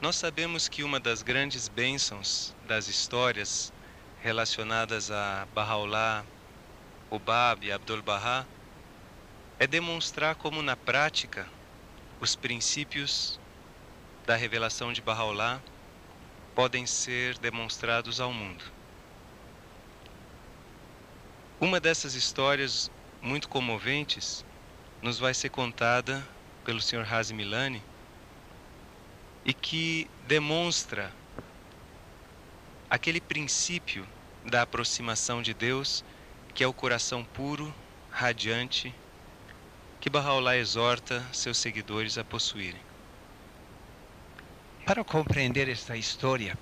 Nós sabemos que uma das grandes bênçãos das histórias relacionadas a Bahá'u'lláh, Ubab e Abdul-Bahá é demonstrar como na prática os princípios da revelação de Bahá'u'lláh podem ser demonstrados ao mundo. Uma dessas histórias muito comoventes nos vai ser contada pelo Sr. Hazim Milani e que demonstra aquele princípio da aproximação de Deus, que é o coração puro, radiante, que Bahá'u'lláh exorta seus seguidores a possuírem. Para compreender esta história,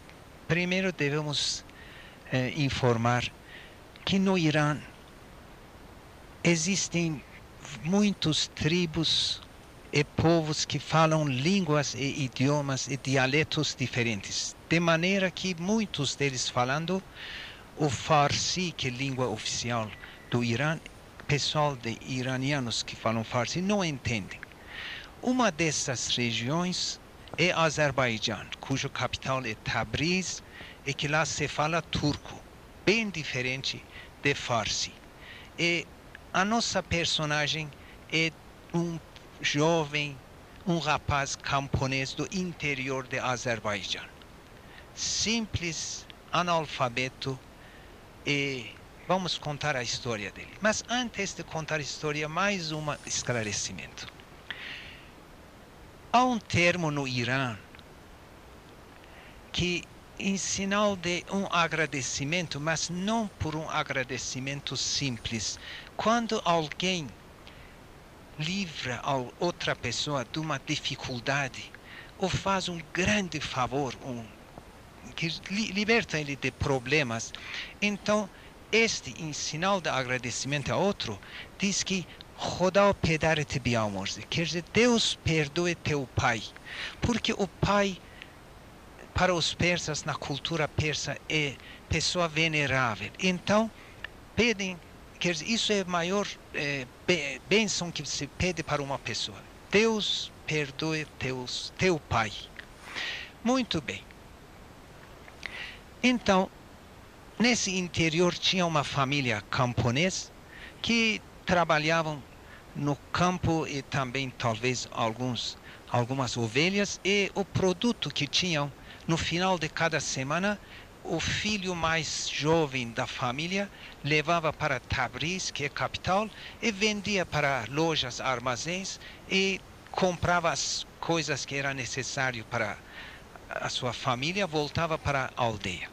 primeiro devemos eh, informar que no Irã existem muitos tribos e povos que falam línguas e idiomas e dialetos diferentes, de maneira que muitos deles falando o Farsi, que é língua oficial do Irã, pessoal de iranianos que falam Farsi não entendem. Uma dessas regiões é Azerbaijão, cujo capital é Tabriz e que lá se fala turco, bem diferente de Farsi. E a nossa personagem é um jovem, um rapaz camponês do interior de Azerbaijão. Simples, analfabeto e vamos contar a história dele. Mas antes de contar a história, mais um esclarecimento. Há um termo no Irã que em sinal de um agradecimento, mas não por um agradecimento simples. Quando alguém livra a outra pessoa de uma dificuldade ou faz um grande favor, um, que liberta ele de problemas, então este, em sinal de agradecimento a outro, diz que Rodal pedare te quer dizer, Deus perdoe teu pai, porque o pai para os persas, na cultura persa, é pessoa venerável. Então, pedem, quer dizer, isso é a maior é, bênção que se pede para uma pessoa. Deus perdoe teus, teu pai. Muito bem. Então, nesse interior tinha uma família camponesa que trabalhavam no campo e também talvez alguns algumas ovelhas e o produto que tinham no final de cada semana, o filho mais jovem da família levava para Tabriz, que é capital, e vendia para lojas, armazéns e comprava as coisas que era necessário para a sua família, voltava para a aldeia.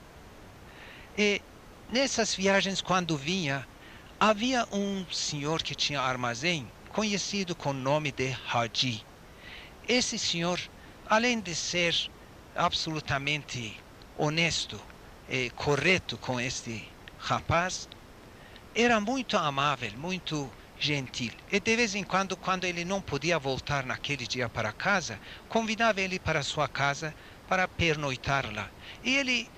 E nessas viagens, quando vinha, havia um senhor que tinha armazém, conhecido com o nome de Haji. Esse senhor, além de ser absolutamente honesto e correto com este rapaz, era muito amável, muito gentil. E de vez em quando, quando ele não podia voltar naquele dia para casa, convidava ele para sua casa para pernoitar lá. E ele,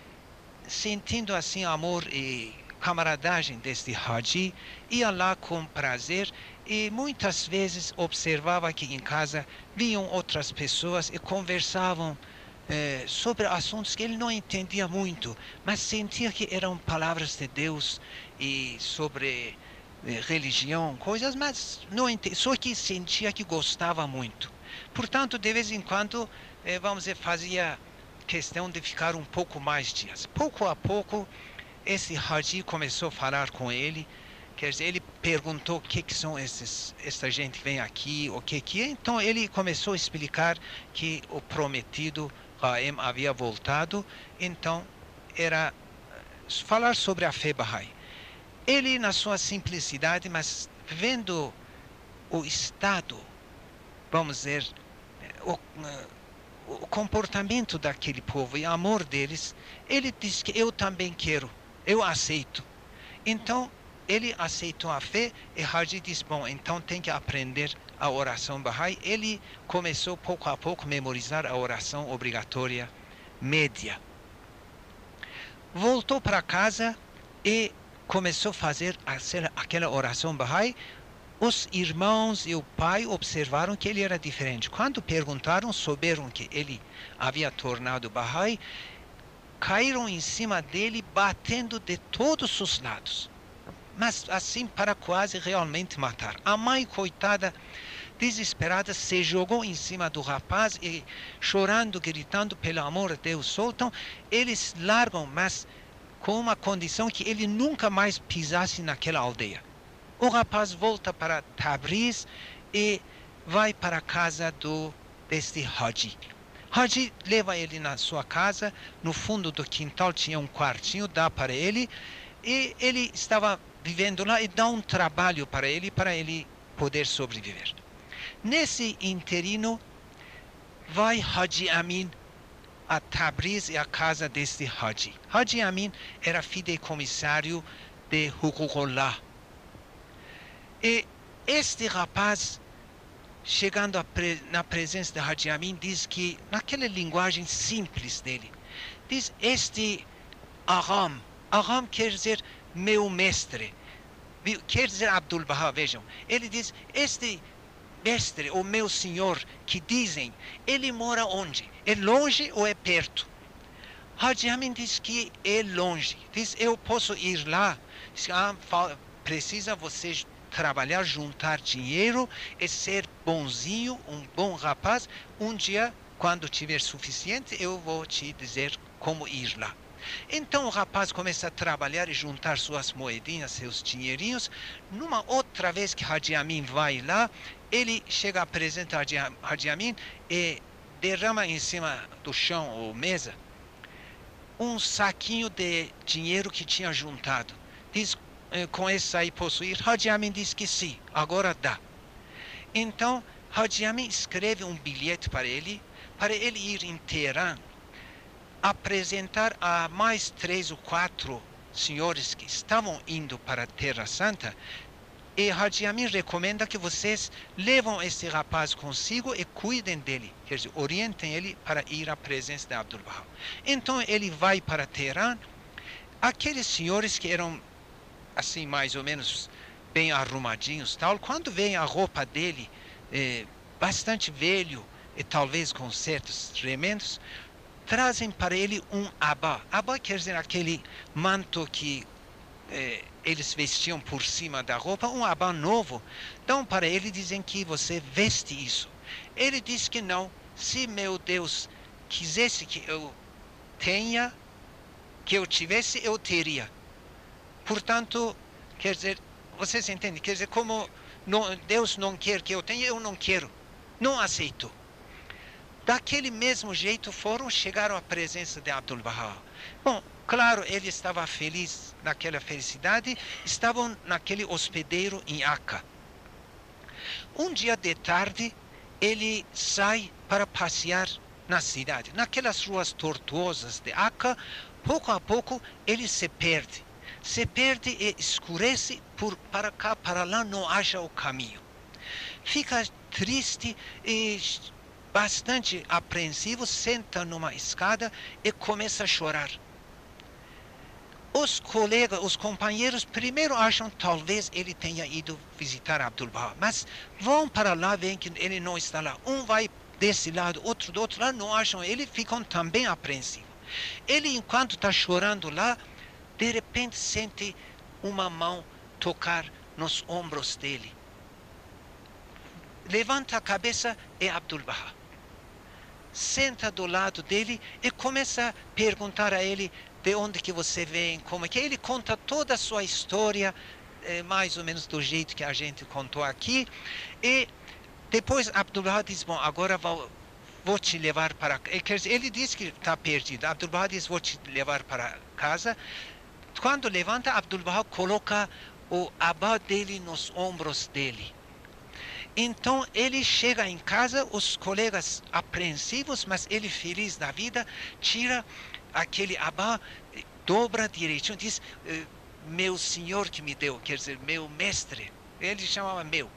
sentindo assim amor e camaradagem deste Haji, ia lá com prazer e muitas vezes observava que em casa vinham outras pessoas e conversavam é, sobre assuntos que ele não entendia muito, mas sentia que eram palavras de Deus e sobre é, religião, coisas, mas não entendia, só que sentia que gostava muito. Portanto, de vez em quando, é, vamos dizer, fazia questão de ficar um pouco mais dias. Pouco a pouco, esse Haji começou a falar com ele, quer dizer, ele perguntou o que, que são esses, essa gente vem aqui, o que que é. Então ele começou a explicar que o prometido Qaim havia voltado, então era eh, falar sobre a fé Bahá'í. Ele, na sua simplicidade, mas vendo o estado, vamos dizer, o, eh, o comportamento daquele povo e o amor deles, ele disse que eu também quero, eu aceito. Então, ele aceitou a fé e Haji disse, bom, então tem que aprender a oração Bahá'í, ele começou pouco a pouco a memorizar a oração obrigatória média. Voltou para casa e começou a fazer aquela oração Bahá'í os irmãos e o pai observaram que ele era diferente. Quando perguntaram, souberam que ele havia tornado Bahá'í, caíram em cima dele, batendo de todos os lados. Mas assim para quase realmente matar. A mãe, coitada, desesperada, se jogou em cima do rapaz e chorando, gritando, pelo amor de Deus, soltam. Eles largam, mas com uma condição que ele nunca mais pisasse naquela aldeia. O rapaz volta para Tabriz e vai para a casa do deste Haji. Haji leva ele na sua casa, no fundo do quintal tinha um quartinho, dá para ele, e ele estava vivendo lá e dá um trabalho para ele, para ele poder sobreviver. Nesse interino, vai Haji Amin a Tabriz e a casa deste Haji. Haji Amin era fideicomissário de Hukukullah, e este rapaz, chegando pre, na presença de Haji Amin, diz que, naquela linguagem simples dele, diz: Este Aram, Aram quer dizer meu mestre, quer dizer Abdul Baha, vejam. Ele diz: Este mestre, o meu senhor, que dizem, ele mora onde? É longe ou é perto? Haji Amin diz que é longe. Diz: Eu posso ir lá. Diz, ah, precisa você trabalhar, juntar dinheiro e ser bonzinho, um bom rapaz. Um dia, quando tiver suficiente, eu vou te dizer como ir lá. Então o rapaz começa a trabalhar e juntar suas moedinhas, seus dinheirinhos. Numa outra vez que Hadi Amin vai lá, ele chega, apresenta Hadi Amin e derrama em cima do chão ou mesa um saquinho de dinheiro que tinha juntado. Diz, eh, com esse aí possuir? Haji Amin diz que sim, agora dá. Então, Haji Amin escreve um bilhete para ele, para ele ir em Teherã, apresentar a mais três ou quatro senhores que estavam indo para a Terra Santa, e Haji Amin recomenda que vocês levam esse rapaz consigo e cuidem dele, quer dizer, orientem ele para ir à presença de Abdul Baha. Então ele vai para Teherã. Aqueles senhores que eram assim mais ou menos bem arrumadinhos tal quando vem a roupa dele é, bastante velho e talvez com certos remendos trazem para ele um abá abá quer dizer aquele manto que é, eles vestiam por cima da roupa um abá novo então para ele dizem que você veste isso ele diz que não se meu Deus quisesse que eu tenha que eu tivesse eu teria Portanto, quer dizer, vocês entendem? Quer dizer, como não, Deus não quer que eu tenha, eu não quero. Não aceito. Daquele mesmo jeito foram, chegaram à presença de Abdul Baha. Bom, claro, ele estava feliz naquela felicidade, estavam naquele hospedeiro em Aca. Um dia de tarde, ele sai para passear na cidade. Naquelas ruas tortuosas de Aca, pouco a pouco ele se perde se perde e escurece por para cá, para lá, não acha o caminho. Fica triste e bastante apreensivo, senta numa escada e começa a chorar. Os colegas, os companheiros, primeiro acham talvez ele tenha ido visitar Abdul Baha, mas vão para lá, veem que ele não está lá. Um vai desse lado, outro do outro lado, não acham ele, ficam também apreensivos. Ele, enquanto está chorando lá, de repente sente uma mão tocar nos ombros dele. Levanta a cabeça, é Abdul Baha. Senta do lado dele e começa a perguntar a ele de onde que você vem, como é que ele conta toda a sua história, é, mais ou menos do jeito que a gente contou aqui. E depois Abdul Baha diz, bom, agora vou, vou te levar para... Ele diz que está perdido. Abdul Baha diz, vou te levar para casa quando levanta, Abdul Baha coloca o abá dele nos ombros dele. Então ele chega em casa, os colegas apreensivos, mas ele feliz da vida, tira aquele abá, dobra direitinho, diz: eh, Meu senhor que me deu, quer dizer, meu mestre. Ele chamava meu.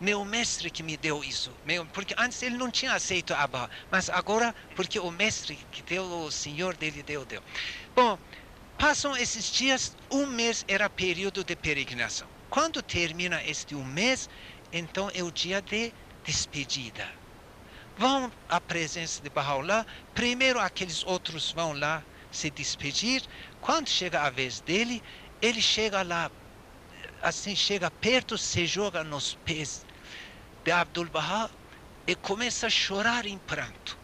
Meu mestre que me deu isso. Meu, porque antes ele não tinha aceito abá, mas agora, porque o mestre que deu, o senhor dele deu, deu. Bom, Passam esses dias, um mês era período de peregrinação. Quando termina este um mês, então é o dia de despedida. Vão à presença de Bahá'u'lláh, primeiro aqueles outros vão lá se despedir. Quando chega a vez dele, ele chega lá, assim, chega perto, se joga nos pés de Abdul Bahá e começa a chorar em pranto.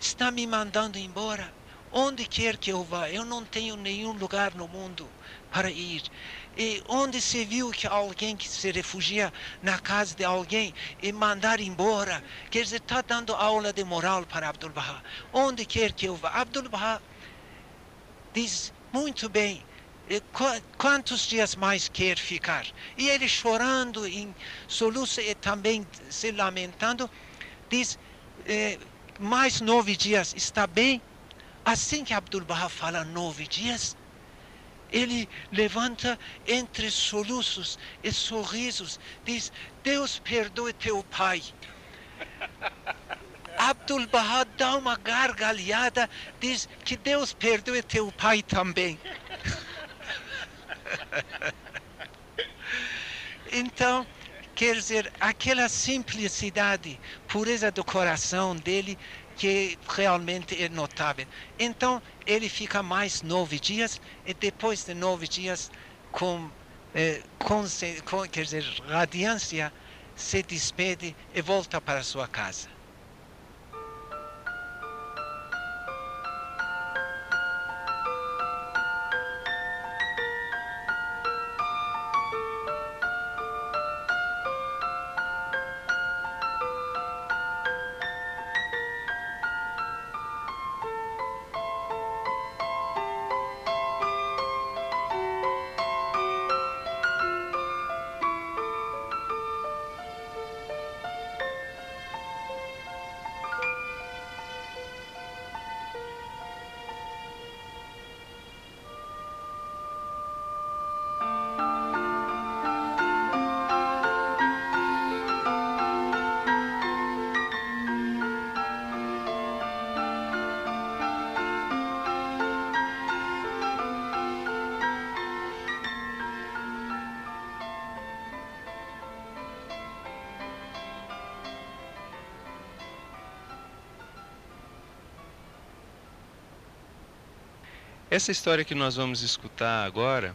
Está me mandando embora. Onde quer que eu vá, eu não tenho nenhum lugar no mundo para ir. E onde se viu que alguém que se refugia na casa de alguém e mandar embora, quer dizer, está dando aula de moral para Abdul Bahá. Onde quer que eu vá, Abdul Bahá diz muito bem, quantos dias mais quer ficar? E ele chorando em soluço e também se lamentando, diz, eh, mais nove dias está bem? Assim que Abdul Bahá fala nove dias, ele levanta entre soluços e sorrisos, diz: Deus perdoe teu pai. Abdul Bahá dá uma gargalhada, diz que Deus perdoe teu pai também. então, quer dizer, aquela simplicidade, pureza do coração dele que realmente é notável. Então, ele fica mais nove dias e depois de nove dias, com, eh, com, com quer dizer, radiância, se despede e volta para sua casa. Essa história que nós vamos escutar agora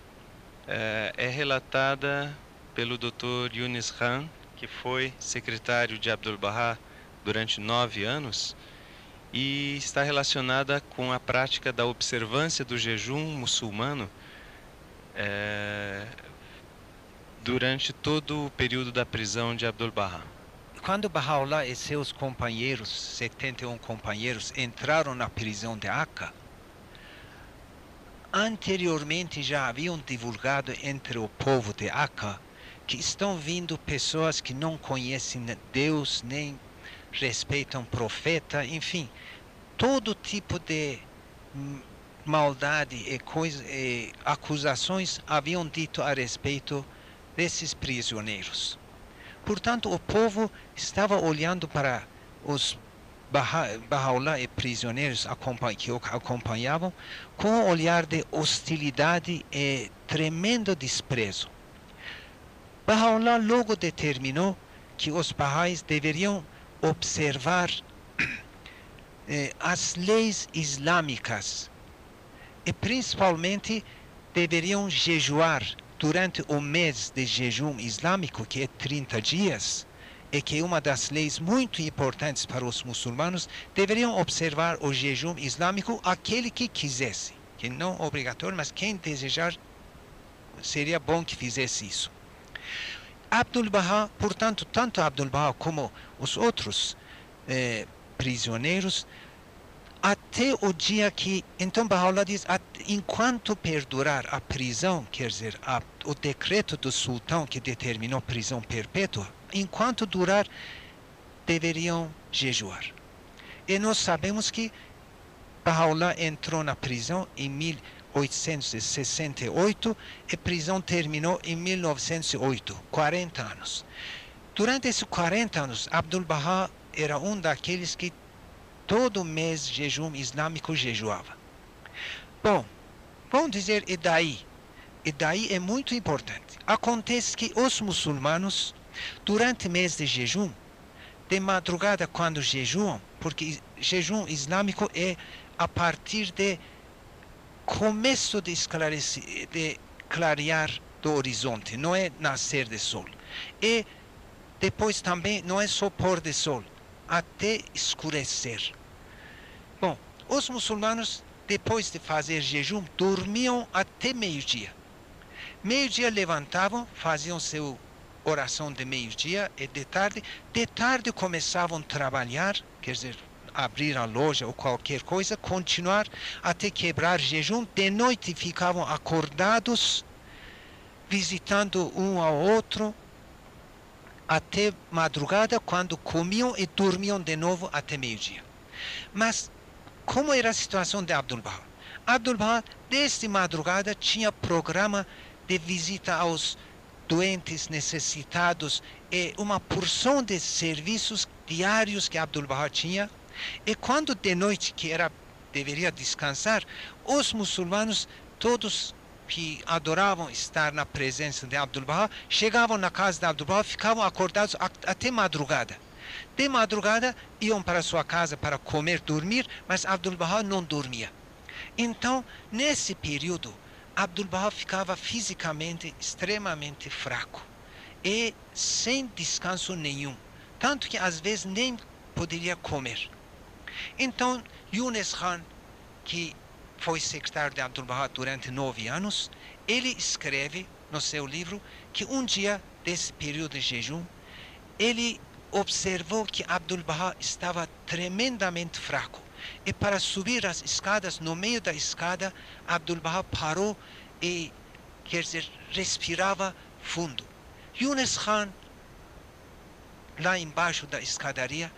é, é relatada pelo Dr. Yunis Khan, que foi secretário de Abdul Bahá durante nove anos e está relacionada com a prática da observância do jejum muçulmano é, durante todo o período da prisão de Abdul Bahá. Quando Baha'u'llah e seus companheiros, 71 companheiros, entraram na prisão de Akka, anteriormente já haviam divulgado entre o povo de Aca que estão vindo pessoas que não conhecem Deus nem respeitam profeta, enfim, todo tipo de maldade e, coisa, e acusações haviam dito a respeito desses prisioneiros. Portanto, o povo estava olhando para os Bahá'u'lláh e prisioneiros que o acompanhavam com um olhar de hostilidade e tremendo desprezo. Bahá'u'lláh logo determinou que os Baha'is deveriam observar eh, as leis islâmicas e principalmente deveriam jejuar durante o mês de jejum islâmico, que é 30 dias, e que uma das leis muito importantes para os muçulmanos deveriam observar o jejum islâmico aquele que quisesse, que não obrigatório, mas quem desejar seria bom que fizesse isso. Abdul Bahá, portanto, tanto Abdul Bahá como os outros eh, prisioneiros, até o dia que, então Baha'u'llah diz, enquanto perdurar a prisão, quer dizer, a, o decreto do sultão que determinou prisão perpétua, enquanto durar, deveriam jejuar. E nós sabemos que Baha'u'llah entrou na prisão em 1868 e a prisão terminou em 1908, 40 anos. Durante esses 40 anos, Abdul Bahá era um daqueles que todo mês jejum islâmico jejuava. Bom, vamos dizer, e daí? E daí é muito importante. Acontece que os muçulmanos, durante mês de jejum, de madrugada quando jejuam, porque jejum islâmico é a partir de começo de esclarecer, de clarear do horizonte, não é nascer de sol. E depois também não é só pôr de sol, até escurecer. Bom, os muçulmanos, depois de fazer jejum, dormiam até meio-dia. Meio-dia levantavam, faziam seu oração de meio-dia e de tarde. De tarde começavam a trabalhar, quer dizer, abrir a loja ou qualquer coisa, continuar até quebrar jejum. De noite ficavam acordados, visitando um ao outro, até madrugada, quando comiam e dormiam de novo até meio-dia. Mas como era a situação de Abdul-Bahá? Abdul-Bahá, desde madrugada, tinha programa de visita aos doentes, necessitados e uma porção de serviços diários que Abdul-Bahá tinha. E quando de noite, que era deveria descansar, os muçulmanos todos que adoravam estar na presença de Abdul-Bahá, chegavam na casa de Abdul-Bahá, ficavam acordados até madrugada. De madrugada iam para sua casa para comer, dormir, mas Abdul-Bahá não dormia. Então, nesse período, Abdul-Bahá ficava fisicamente extremamente fraco e sem descanso nenhum, tanto que às vezes nem poderia comer. Então, Yunus Khan, que foi secretário de Abdul-Bahá durante nove anos, ele escreve no seu livro que um dia desse período de jejum, ele observou que Abdul-Bahá estava tremendamente fraco. E para subir as escadas, no meio da escada, Abdul-Bahá parou e, quer dizer, respirava fundo. Yunus Khan, lá embaixo da escadaria,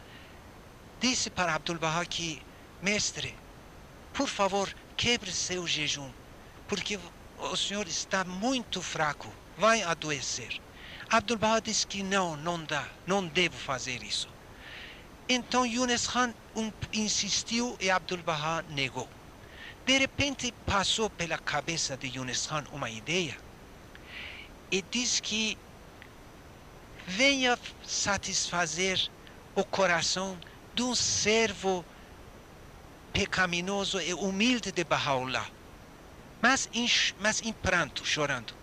disse para Abdul-Bahá que, mestre, por favor, quebre seu jejum, porque o senhor está muito fraco, vai adoecer. Abdul-Bahá disse que não, não dá, não devo fazer isso. Então Yunus Khan insistiu e Abdul-Bahá negou. De repente passou pela cabeça de Yunus Khan uma ideia e disse que venha satisfazer o coração de um servo pecaminoso e humilde de Baha'u'llah, mas em, mas em pranto, chorando.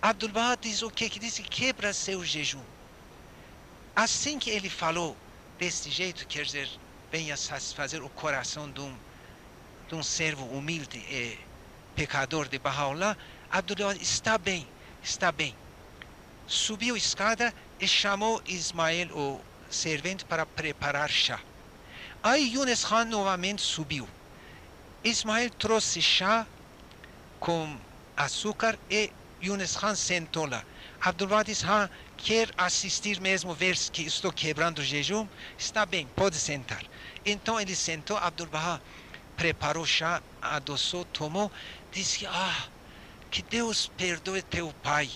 Abdul-Bahá diz o que? Que disse quebra seu jejum. Assim que ele falou desse jeito, quer dizer, venha satisfazer o coração de um, de um servo humilde e pecador de Baha'u'llah, Abdul-Bahá está bem, está bem. Subiu a escada e chamou Ismael, o servente, para preparar chá. Aí Yunus Khan novamente subiu. Ismael trouxe chá com açúcar e Yunus Khan sentou lá. Abdullah disse, ah, quer assistir mesmo ver que estou quebrando o jejum? Está bem, pode sentar. Então ele sentou, Abdullah preparou chá, adoçou, tomou, disse, ah, que Deus perdoe teu pai.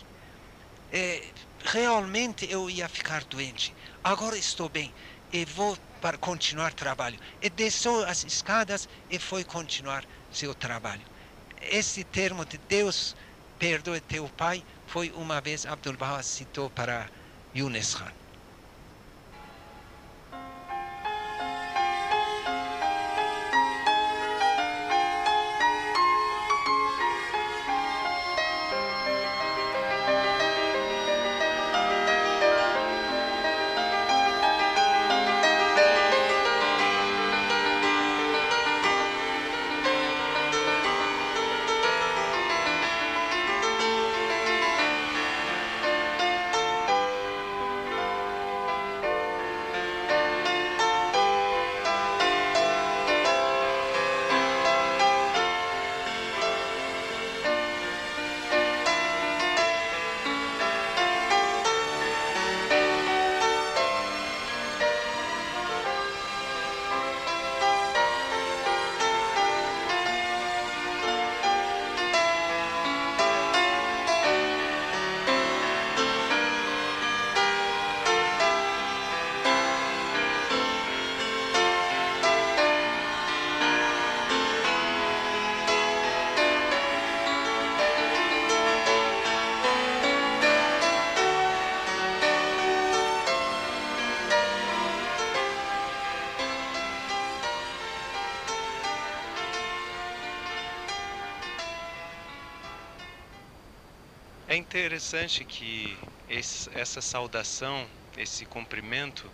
É, realmente eu ia ficar doente. Agora estou bem e vou para continuar trabalho. E desceu as escadas e foi continuar seu trabalho. Esse termo de Deus perdoe teu pai foi uma vez Abdul Baha citou para Yunus Khan. Interessante que esse, essa saudação, esse cumprimento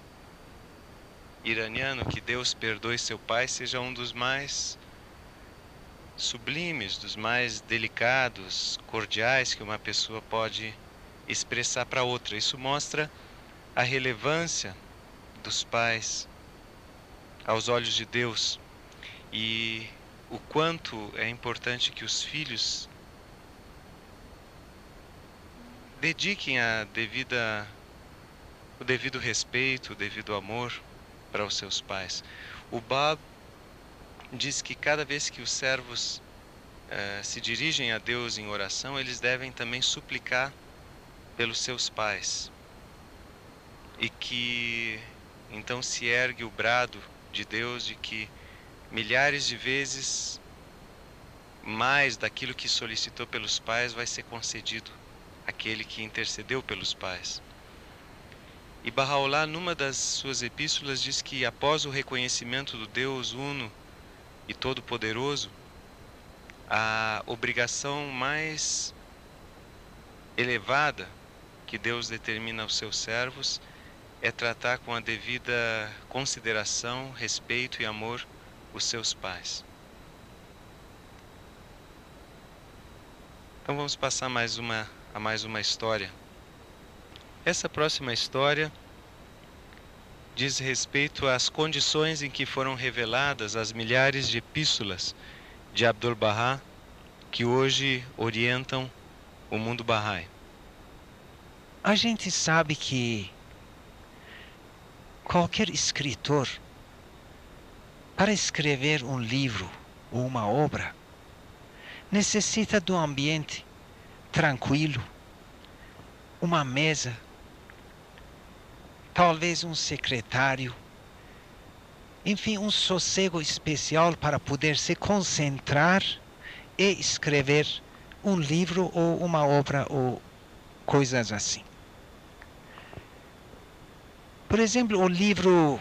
iraniano, que Deus perdoe seu pai, seja um dos mais sublimes, dos mais delicados, cordiais que uma pessoa pode expressar para outra. Isso mostra a relevância dos pais aos olhos de Deus e o quanto é importante que os filhos dediquem a devida o devido respeito, o devido amor para os seus pais. O Bab diz que cada vez que os servos eh, se dirigem a Deus em oração, eles devem também suplicar pelos seus pais. E que então se ergue o brado de Deus de que milhares de vezes mais daquilo que solicitou pelos pais vai ser concedido àquele que intercedeu pelos pais. E Bahá'u'lláh, numa das suas epístolas, diz que após o reconhecimento do Deus uno e todo-poderoso, a obrigação mais elevada que Deus determina aos seus servos é tratar com a devida consideração, respeito e amor os seus pais. Então vamos passar mais uma, a mais uma história. Essa próxima história diz respeito às condições em que foram reveladas as milhares de epístolas de Abdul-Bahá que hoje orientam o mundo Bahá'í. A gente sabe que qualquer escritor, para escrever um livro ou uma obra, necessita um ambiente tranquilo, uma mesa talvez um secretário, enfim, um sossego especial para poder se concentrar e escrever um livro ou uma obra ou coisas assim. Por exemplo, o livro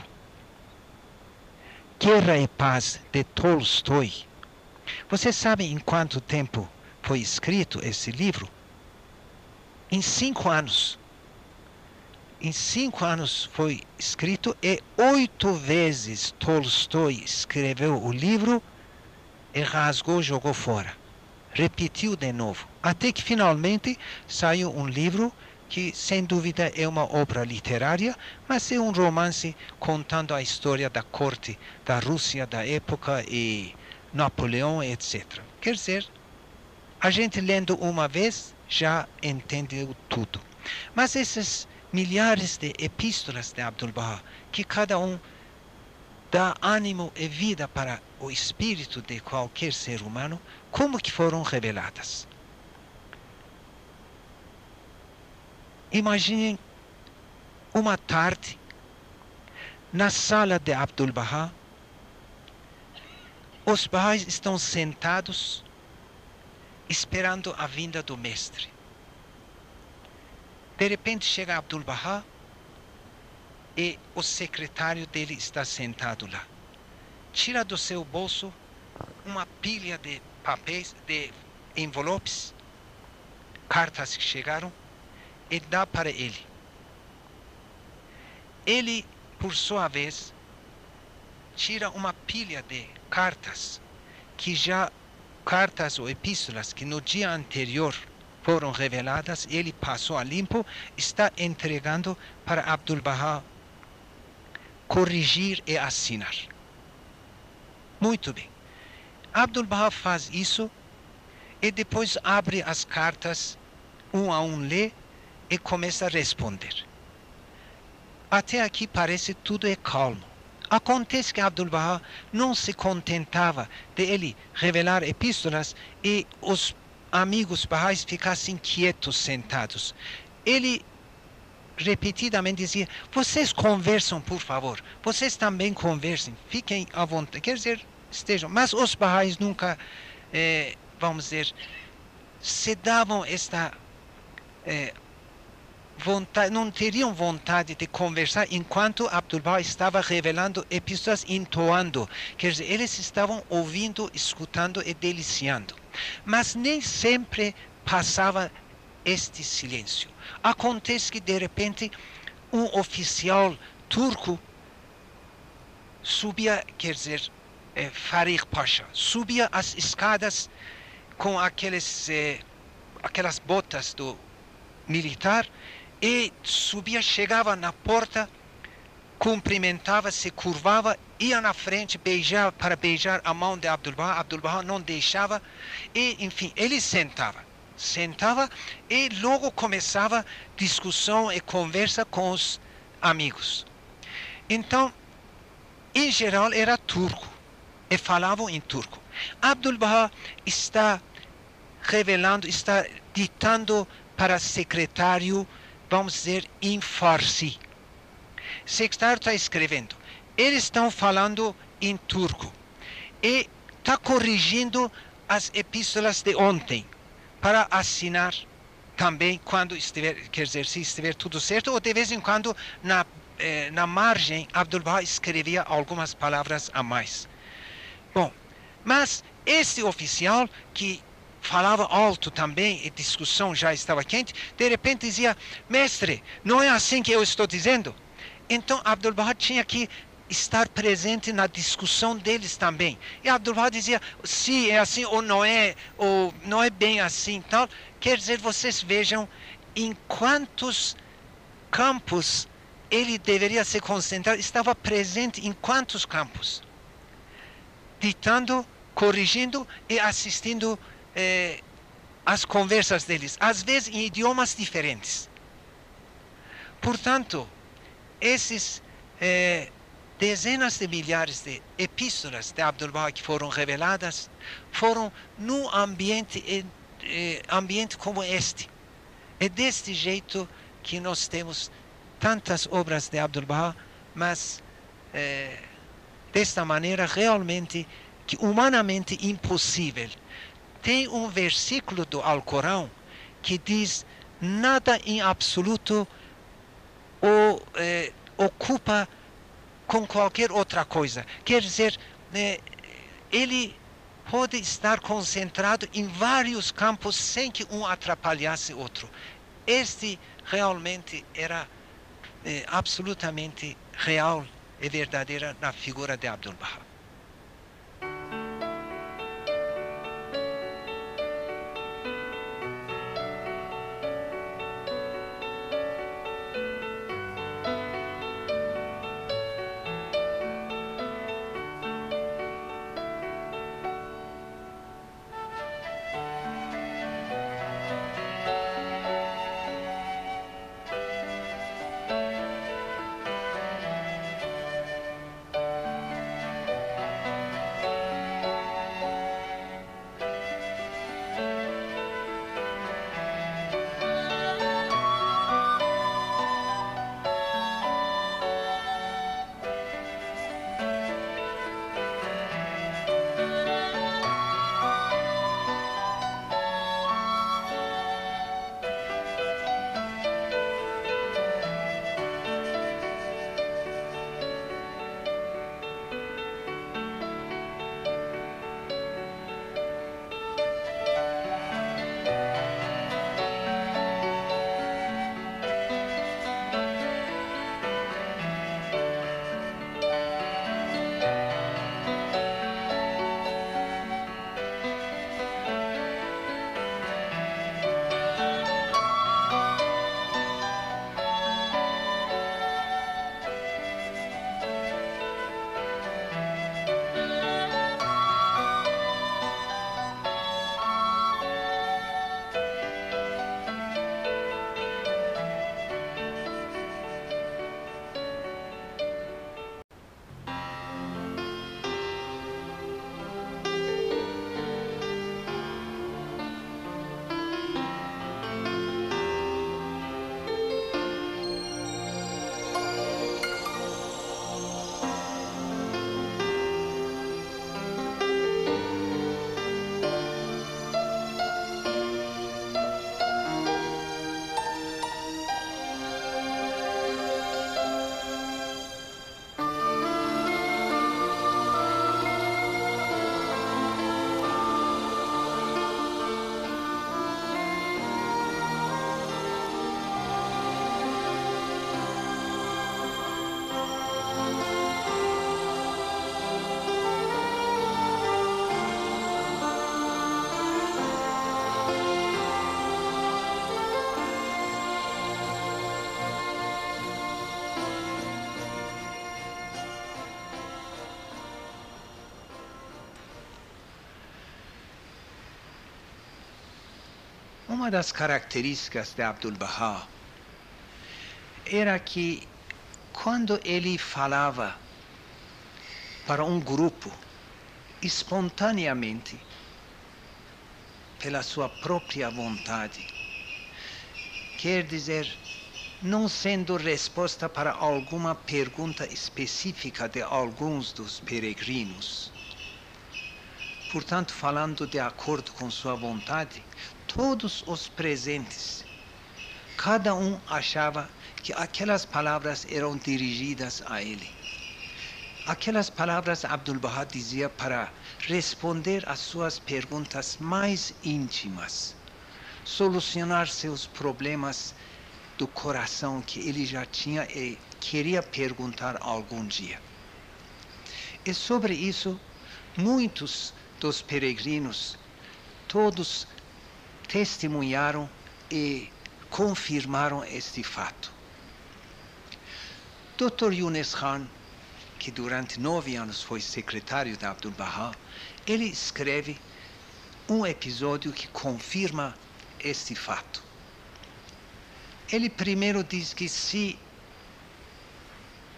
Guerra e Paz de Tolstói. Você sabe em quanto tempo foi escrito esse livro? Em cinco anos em cinco anos foi escrito e oito vezes Tolstói escreveu o livro e rasgou, jogou fora. Repetiu de novo, até que finalmente saiu um livro que sem dúvida é uma obra literária, mas é um romance contando a história da corte da Rússia da época e Napoleão, etc. Quer dizer, a gente lendo uma vez já entendeu tudo. Mas esses milhares de epístolas de Abdul-Bahá, que cada um dá ânimo e vida para o espírito de qualquer ser humano, como que foram reveladas. Imaginem uma tarde na sala de Abdul-Bahá, os Bahais estão sentados esperando a vinda do mestre. De repente chega Abdul Bahá e o secretário dele está sentado lá. Tira do seu bolso uma pilha de papéis, de envelopes, cartas que chegaram, e dá para ele. Ele, por sua vez, tira uma pilha de cartas que já cartas ou epístolas que no dia anterior foram reveladas, ele passou a limpo, está entregando para Abdul Bahá corrigir e assinar. Muito bem. Abdul Bahá faz isso e depois abre as cartas, um a um lê e começa a responder. Até aqui parece tudo é calmo. Acontece que Abdul Bahá não se contentava de ele revelar epístolas e os amigos Baha'is ficassem quietos sentados. Ele repetidamente dizia: Vocês conversam, por favor. Vocês também conversem. Fiquem à vontade. Quer dizer, estejam. Mas os Baha'is nunca, eh, vamos dizer, se davam esta. Eh, vontade, não teriam vontade de conversar enquanto Abdul-Bahá estava revelando epístolas, entoando. Quer dizer, eles estavam ouvindo, escutando e deliciando mas nem sempre passava este silêncio. Acontece que de repente um oficial turco subia, quer dizer, Farid Pasha, subia as escadas com aqueles, é, aquelas botas do militar e subia, chegava na porta, cumprimentava, se curvava, ia na frente beijar para beijar a mão de Abdul Bahá, Abdul Bahá não deixava e, enfim, ele sentava. Sentava e logo começava discussão e conversa com os amigos. Então, em geral, era turco e falavam em turco. Abdul Bahá está revelando, está ditando para secretário, vamos dizer, em farsi. Secretário está escrevendo. Eles estão falando em turco e está corrigindo as epístolas de ontem para assinar também quando estiver, quer dizer, se estiver tudo certo, ou de vez em quando na, eh, na margem Abdul Bahá escrevia algumas palavras a mais. Bom, mas esse oficial que falava alto também e discussão já estava quente, de repente dizia, mestre, não é assim que eu estou dizendo? Então Abdul Bahá tinha que estar presente na discussão deles também. E Abdul Bahá dizia, se é assim ou não é, ou não é bem assim, tal. Quer dizer, vocês vejam em quantos campos ele deveria se concentrar, estava presente em quantos campos? ditando, corrigindo e assistindo eh, as conversas deles, às vezes em idiomas diferentes. Portanto, esses eh, dezenas de milhares de epístolas de Abdul Bahá que foram reveladas foram num ambiente, eh, ambiente como este. É deste jeito que nós temos tantas obras de Abdul Bahá, mas desta maneira realmente que humanamente impossível. Tem um versículo do Alcorão que diz nada em absoluto eh, ocupa com qualquer outra coisa. Quer dizer, eh, ele pode estar concentrado em vários campos sem que um atrapalhasse outro. Este realmente era eh, absolutamente real e verdadeira na figura de Abdul Bahá. Uma das características de Abdu'l-Bahá era que quando ele falava para um grupo espontaneamente, pela sua própria vontade, quer dizer, não sendo resposta para alguma pergunta específica de alguns dos peregrinos. Portanto, falando de acordo com sua vontade, todos os presentes, cada um achava que aquelas palavras eram dirigidas a ele. Aquelas palavras Abdul Bahá dizia para responder às suas perguntas mais íntimas, solucionar seus problemas do coração que ele já tinha e queria perguntar algum dia. E sobre isso, muitos dos peregrinos, todos testemunharam e confirmaram este fato. Dr. Yunus Khan que durante nove anos foi secretário da Abdul Bahá, ele escreve um episódio que confirma este fato. Ele primeiro diz que se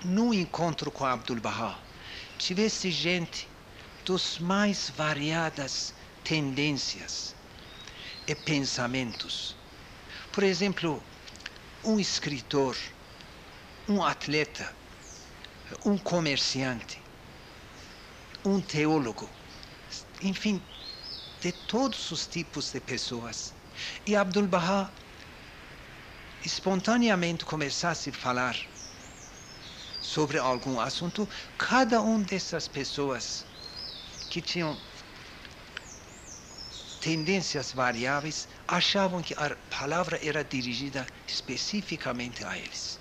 no encontro com Abdul Bahá tivesse gente dos mais variadas tendências e pensamentos, por exemplo, um escritor, um atleta, um comerciante, um teólogo, enfim, de todos os tipos de pessoas. E Abdul Bahá espontaneamente começasse a falar sobre algum assunto, cada um dessas pessoas que tinham tendências variáveis achavam que a palavra era dirigida especificamente a eles.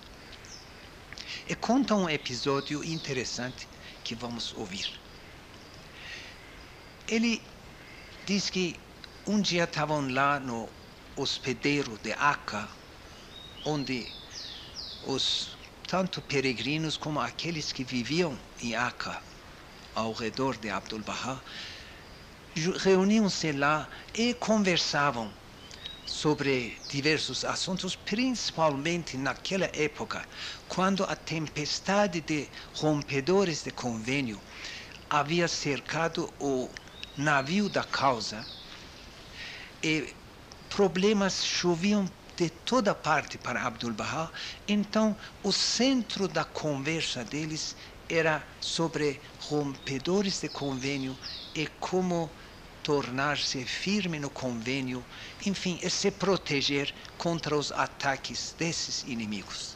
E conta um episódio interessante que vamos ouvir. Ele diz que um dia estavam lá no hospedeiro de Aca, onde os tanto peregrinos como aqueles que viviam em Aca, ao redor de Abdul Bahá, reuniam-se lá e conversavam sobre diversos assuntos, principalmente naquela época, quando a tempestade de rompedores de convênio havia cercado o navio da causa e problemas choviam de toda parte para Abdul Bahá, então o centro da conversa deles era sobre rompedores de convênio e como tornar-se firme no convênio, enfim, é se proteger contra os ataques desses inimigos.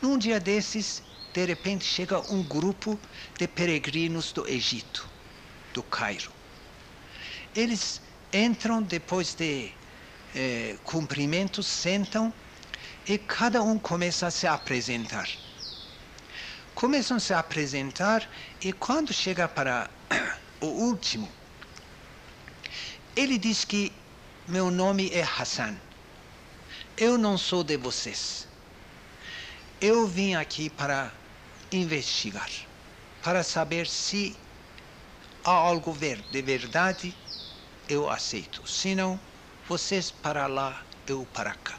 Num dia desses, de repente chega um grupo de peregrinos do Egito, do Cairo. Eles entram depois de eh, cumprimentos, sentam e cada um começa a se apresentar. Começam a se apresentar e quando chega para o último, ele diz que meu nome é Hassan. Eu não sou de vocês. Eu vim aqui para investigar, para saber se há algo de verdade, eu aceito. Se não, vocês para lá, eu para cá.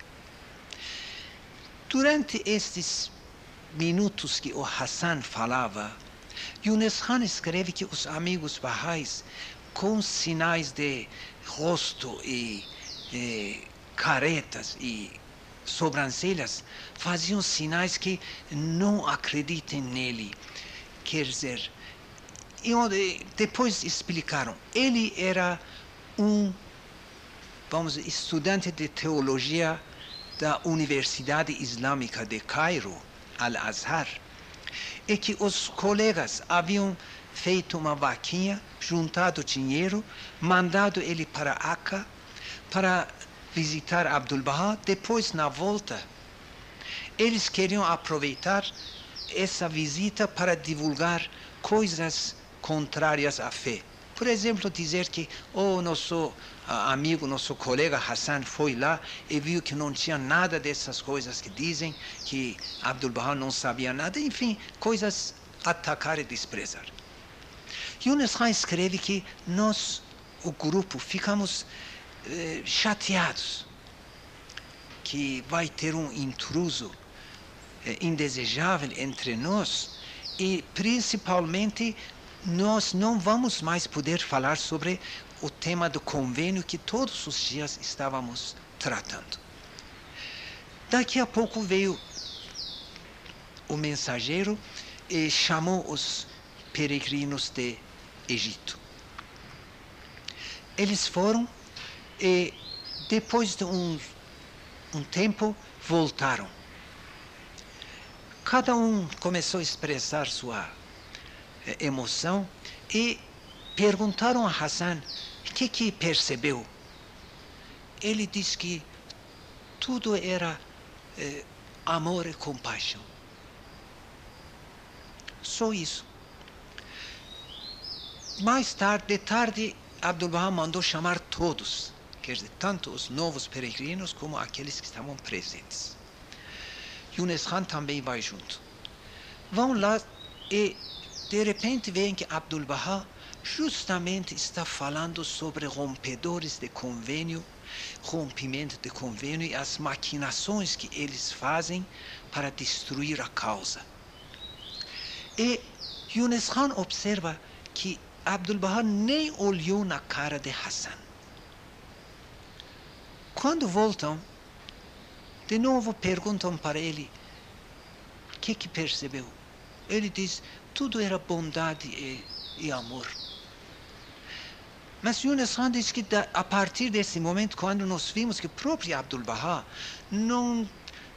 Durante estes minutos que o Hassan falava, Yunus Khan escreve que os amigos Baha'is, com sinais de rosto e, e caretas e sobrancelhas, faziam sinais que não acreditem nele. Quer dizer, e depois explicaram, ele era um, vamos estudante de teologia da Universidade Islâmica de Cairo, Al-Azhar é que os colegas haviam feito uma vaquinha, juntado dinheiro, mandado ele para Aca para visitar Abdul Bahá. Depois, na volta, eles queriam aproveitar essa visita para divulgar coisas contrárias à fé. Por exemplo, dizer que oh, nosso amigo, nosso colega Hassan foi lá e viu que não tinha nada dessas coisas que dizem, que Abdul Bahá não sabia nada, enfim, coisas atacar e desprezar. Yunus Khan escreve que nós, o grupo, ficamos eh, chateados que vai ter um intruso eh, indesejável entre nós e principalmente nós não vamos mais poder falar sobre o tema do convênio que todos os dias estávamos tratando. Daqui a pouco veio o mensageiro e chamou os peregrinos de Egito. Eles foram e depois de um, um tempo voltaram. Cada um começou a expressar sua eh, emoção e perguntaram a Hassan o que, que percebeu. Ele disse que tudo era eh, amor e compaixão. Só isso. Mais tarde, de tarde, Abdul-Bahá mandou chamar todos, quer dizer, tanto os novos peregrinos como aqueles que estavam presentes. Yunus Khan também vai junto. Vão lá e de repente veem que Abdul Bahá justamente está falando sobre rompedores de convênio, rompimento de convênio e as maquinações que eles fazem para destruir a causa. E Yunus Khan observa que Abdul Bahá nem olhou na cara de Hassan. Quando voltam, de novo perguntam para ele o que, que percebeu. Ele diz: tudo era bondade e, e amor. Mas Yunus Khan diz que a partir desse momento, quando nós vimos que o próprio Abdul Bahá não,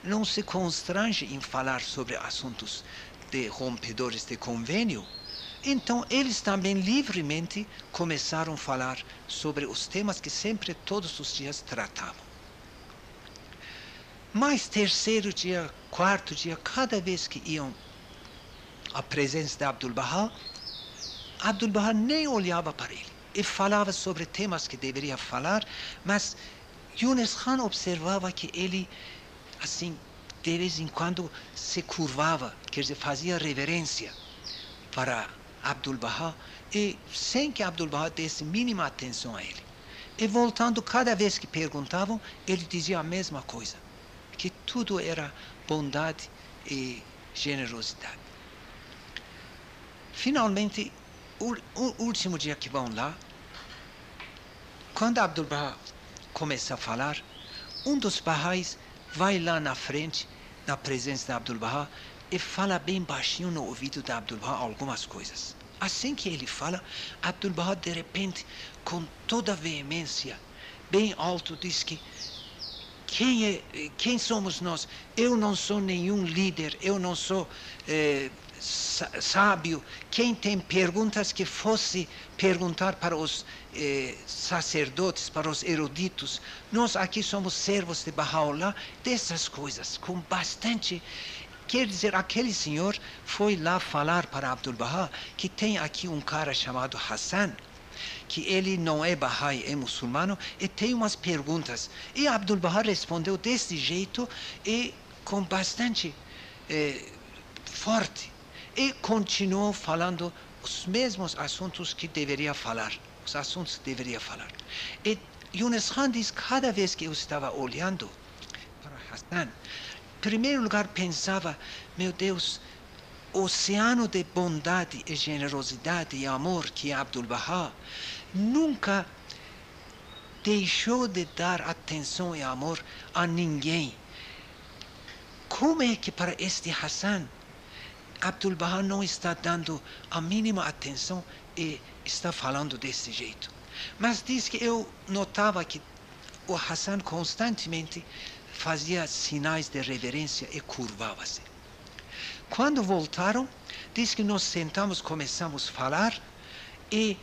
não se constrange em falar sobre assuntos de rompedores de convênio, então eles também livremente começaram a falar sobre os temas que sempre, todos os dias, tratavam. Mas terceiro dia, quarto dia, cada vez que iam à presença de Abdul Bahá, Abdul Bahá nem olhava para ele e falava sobre temas que deveria falar, mas Yunus Khan observava que ele, assim, de vez em quando se curvava, quer dizer, fazia reverência para Abdul Bahá e sem que Abdul Bahá desse mínima atenção a ele. E voltando, cada vez que perguntavam, ele dizia a mesma coisa que tudo era bondade e generosidade. Finalmente, o, último dia que vão lá, quando Abdul Bahá começa a falar, um dos Bahais vai lá na frente, na presença de Abdul Bahá, e fala bem baixinho no ouvido de Abdul Bahá algumas coisas. Assim que ele fala, Abdul Bahá, de repente, com toda veemência, bem alto, diz que quem, é, quem somos nós? Eu não sou nenhum líder, eu não sou eh, sábio. Quem tem perguntas que fosse perguntar para os eh, sacerdotes, para os eruditos. Nós aqui somos servos de Bahá'u'lláh, dessas coisas, com bastante Quer dizer, aquele senhor foi lá falar para Abdul Bahá que tem aqui um cara chamado Hassan, que ele não é Bahá'í, é muçulmano, e tem umas perguntas. E Abdul Bahá respondeu desse jeito e com bastante eh, forte. E continuou falando os mesmos assuntos que deveria falar, os assuntos que deveria falar. E Yunus Khan diz, cada vez que eu estava olhando para Hassan, em primeiro lugar pensava, meu Deus, oceano de bondade e generosidade e amor que é Abdul Bahá nunca deixou de dar atenção e amor a ninguém. Como é que para este Hassan, Abdul Bahá não está dando a mínima atenção e está falando desse jeito? Mas diz que eu notava que o Hassan constantemente fazia sinais de reverência e curvava-se. Quando voltaram, diz que nós sentamos, começamos a falar e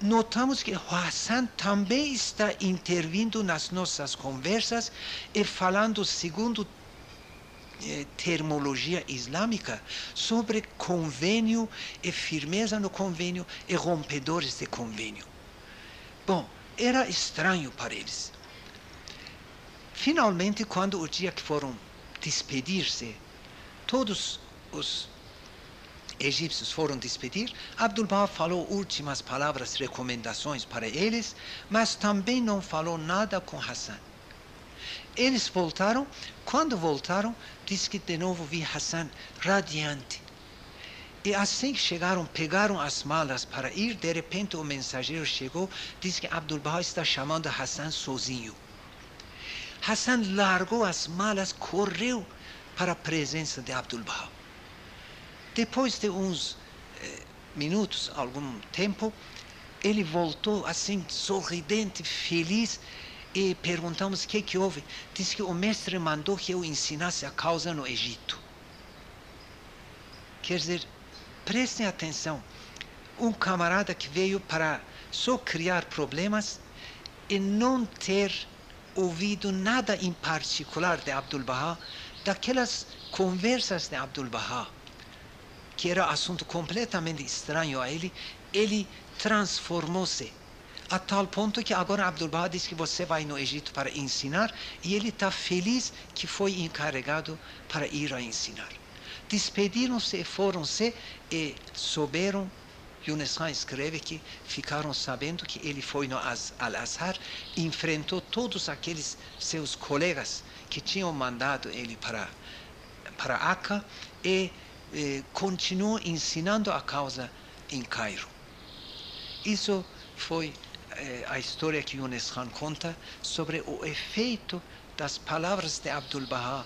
notamos que Hassan também está intervindo nas nossas conversas e falando segundo termologia islâmica sobre convênio e firmeza no convênio e rompedores de convênio. Bom, era estranho para eles. Finalmente, quando o dia que foram despedir-se, todos os egípcios foram despedir, Abdul-Bahá falou últimas palavras, recomendações para eles, mas também não falou nada com Hassan. Eles voltaram, quando voltaram, disse que de novo vi Hassan radiante. E assim que chegaram, pegaram as malas para ir, de repente o mensageiro chegou, disse que Abdul-Bahá está chamando Hassan sozinho. Hassan largou as malas, correu para a presença de Abdul-Bahá. Depois de uns eh, minutos, algum tempo, ele voltou assim, sorridente, feliz, e perguntamos o que, que houve. Disse que o mestre mandou que eu ensinasse a causa no Egito. Quer dizer, prestem atenção. Um camarada que veio para só criar problemas e não ter ouvido nada em particular de Abdul-Bahá, daquelas conversas de Abdul-Bahá, que era assunto completamente estranho a ele, ele transformou-se a tal ponto que agora Abdul-Bahá diz que você vai no Egito para ensinar e ele está feliz que foi encarregado para ir a ensinar. Despediram-se, foram-se e souberam Yunus Khan escreve que ficaram sabendo que ele foi no Al-Azhar, enfrentou todos aqueles seus colegas que tinham mandado ele para, para Aca e eh, continuou ensinando a causa em Cairo. Isso foi a história que Yunus Khan conta sobre o efeito das palavras de Abdul-Bahá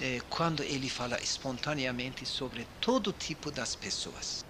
eh, quando ele fala espontaneamente sobre todo tipo das pessoas.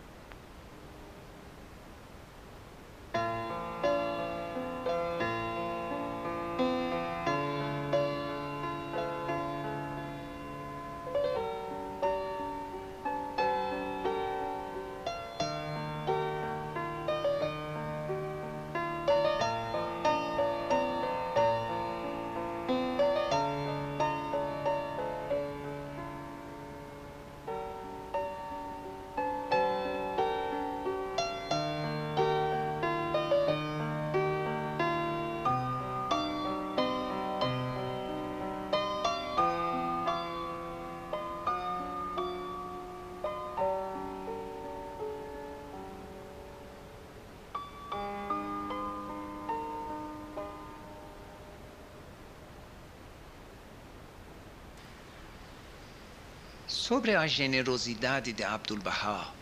Sobre a generosidade de Abdul-Bahá,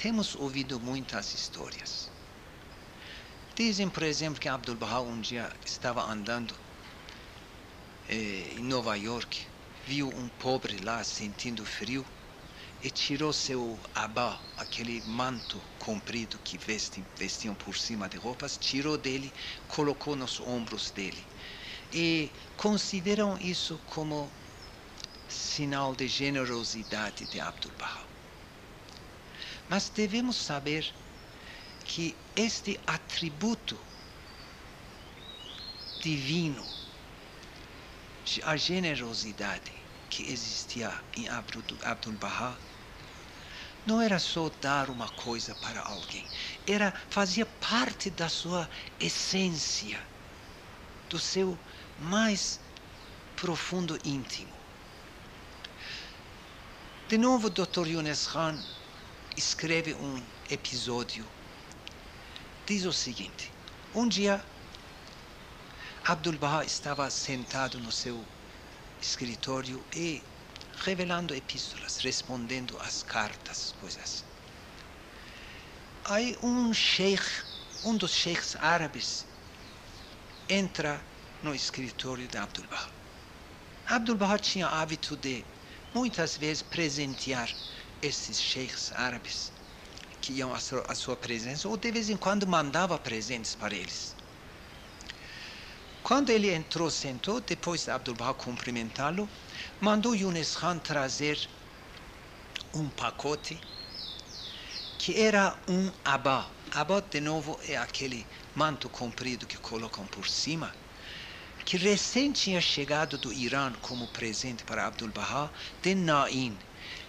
temos ouvido muitas histórias. Dizem, por exemplo, que Abdul-Bahá um dia estava andando eh, em Nova York, viu um pobre lá sentindo frio e tirou seu abá, aquele manto comprido que vestem, vestiam por cima de roupas, tirou dele, colocou nos ombros dele. E consideram isso como sinal de generosidade de Abdul-Bahá. Mas devemos saber que este atributo divino, a generosidade que existia em Abdul-Bahá, não era só dar uma coisa para alguém, era fazia parte da sua essência, do seu mais profundo íntimo. De novo, Dr. Yunus Khan escreve um episódio. Diz o seguinte: um dia, Abdul Baha estava sentado no seu escritório e revelando epístolas, respondendo às cartas, coisas. Aí um sheikh, um dos sheikhs árabes, entra no escritório de Abdul Baha. Abdul Baha tinha hábito de muitas vezes presentear esses sheikhs árabes que iam à sua, à sua presença, ou de vez em quando mandava presentes para eles. Quando ele entrou, sentou, depois de Abdul-Bahá cumprimentá-lo, mandou Yunus Khan trazer um pacote que era um abá. Abá, de novo, é aquele manto comprido que colocam por cima que recém tinha chegado do Irã como presente para Abdul-Bahá, de Nain.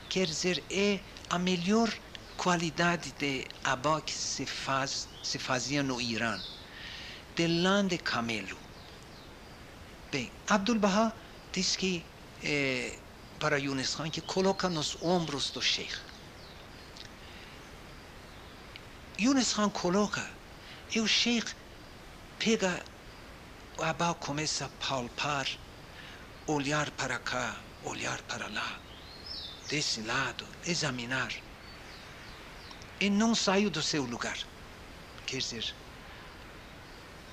Quer dizer, é a melhor qualidade de abá que se, faz, se fazia no Irã, de lã de camelo. Bem, Abdul-Bahá diz que, é, para Yunus Khan, que coloca nos ombros do Sheikh. Yunus Khan coloca, e o Sheikh pega, o Abba começa a palpar, olhar para cá, olhar para lá, desse lado, examinar. E não saiu do seu lugar. Quer dizer,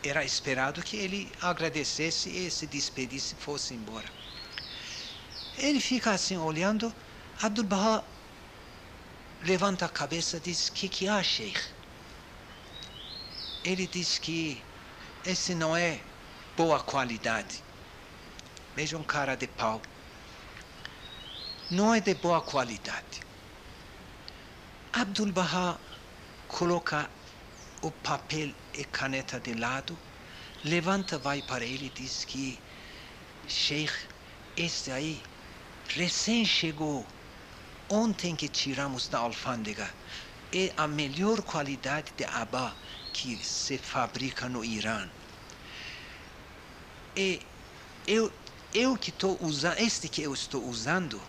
era esperado que ele agradecesse e se despedisse fosse embora. Ele fica assim olhando, Abdul Baha levanta a cabeça e diz: O que, que há, Sheikh? Ele diz que esse não é boa qualidade. Veja um cara de pau. Não é de boa qualidade. Abdul Baha coloca o papel e caneta de lado, levanta, vai para ele e diz que Sheikh, este aí recém chegou ontem que tiramos da alfândega é a melhor qualidade de abá que se fabrica no Irã. E eu, eu que estou usando, este que eu estou usando,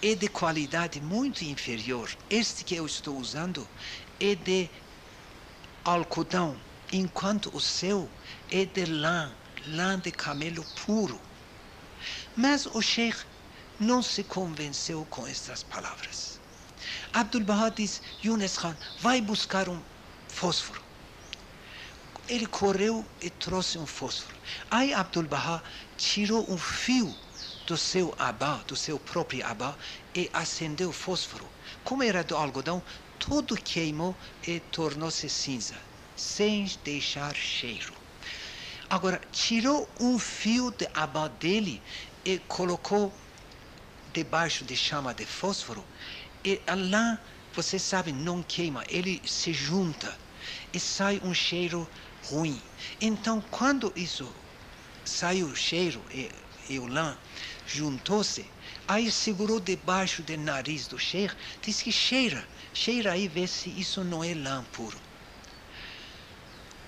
é de qualidade muito inferior. Este que eu estou usando é de algodão, enquanto o seu é de lã, lã de camelo puro. Mas o Sheikh não se convenceu com estas palavras. Abdul Baha diz, Yunus Khan, vai buscar um fósforo. Ele correu e trouxe um fósforo. Aí Abdul Baha tirou um fio do seu abá, do seu próprio abá, e acendeu o fósforo. Como era do algodão, tudo queimou e tornou-se cinza, sem deixar cheiro. Agora, tirou um fio de abá dele e colocou debaixo de chama de fósforo, e lá, você sabe, não queima, ele se junta e sai um cheiro ruim. Então, quando isso saiu o cheiro e, e o lã juntou-se, aí segurou debaixo do nariz do cheiro, disse que cheira, cheira aí, vê se isso não é lã puro.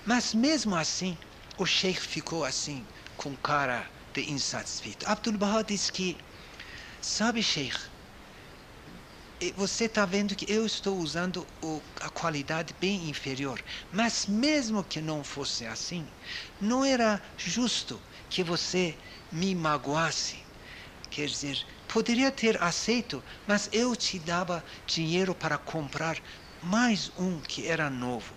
Mas mesmo assim, o sheikh ficou assim, com cara de insatisfeito. Abdul Baha disse que Sabe, Sheikh, você está vendo que eu estou usando o, a qualidade bem inferior. Mas mesmo que não fosse assim, não era justo que você me magoasse. Quer dizer, poderia ter aceito, mas eu te dava dinheiro para comprar mais um que era novo.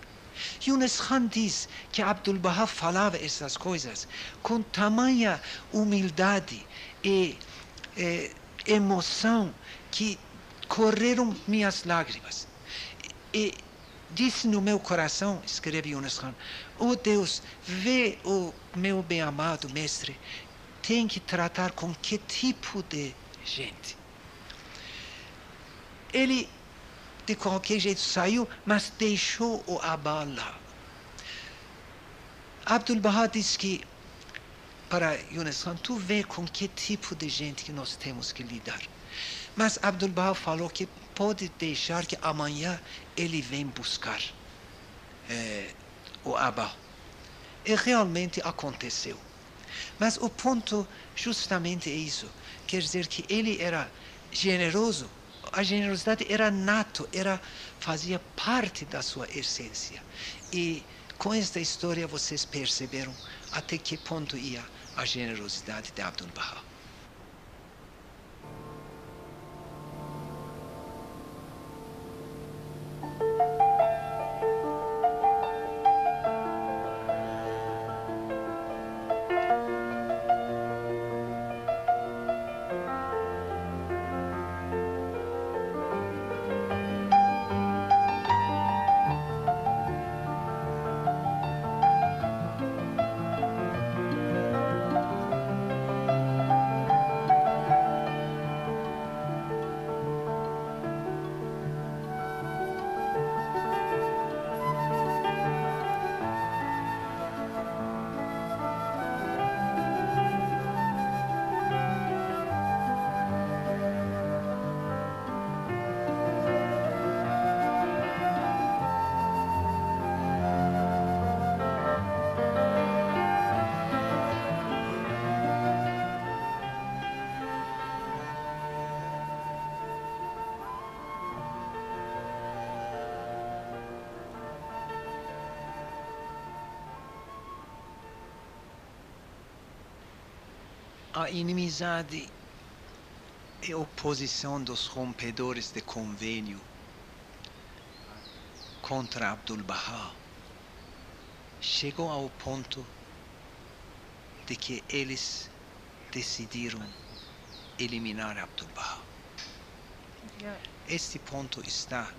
Yunus Khan diz que Abdul Baha falava essas coisas com tamanha humildade e, e emoção que correram minhas lágrimas. E disse no meu coração, escreve Yunus Khan, oh Deus, vê o meu bem-amado mestre, tem que tratar com que tipo de gente. Ele, de qualquer jeito, saiu, mas deixou o Abba lá. Abdul Baha diz que para Yunus Khan, tu vê com que tipo de gente que nós temos que lidar. Mas Abdul Baha falou que pode deixar que amanhã ele vem buscar é, o Abba. E realmente aconteceu. Mas o ponto justamente é isso. Quer dizer que ele era generoso. A generosidade era nato, era fazia parte da sua essência. E com esta história vocês perceberam até que ponto ia a generosidade de Abdul Baha. A inimizade e oposição dos rompedores de convênio contra Abdul Baha chegou ao ponto de que eles decidiram eliminar Abdul Baha. Este ponto está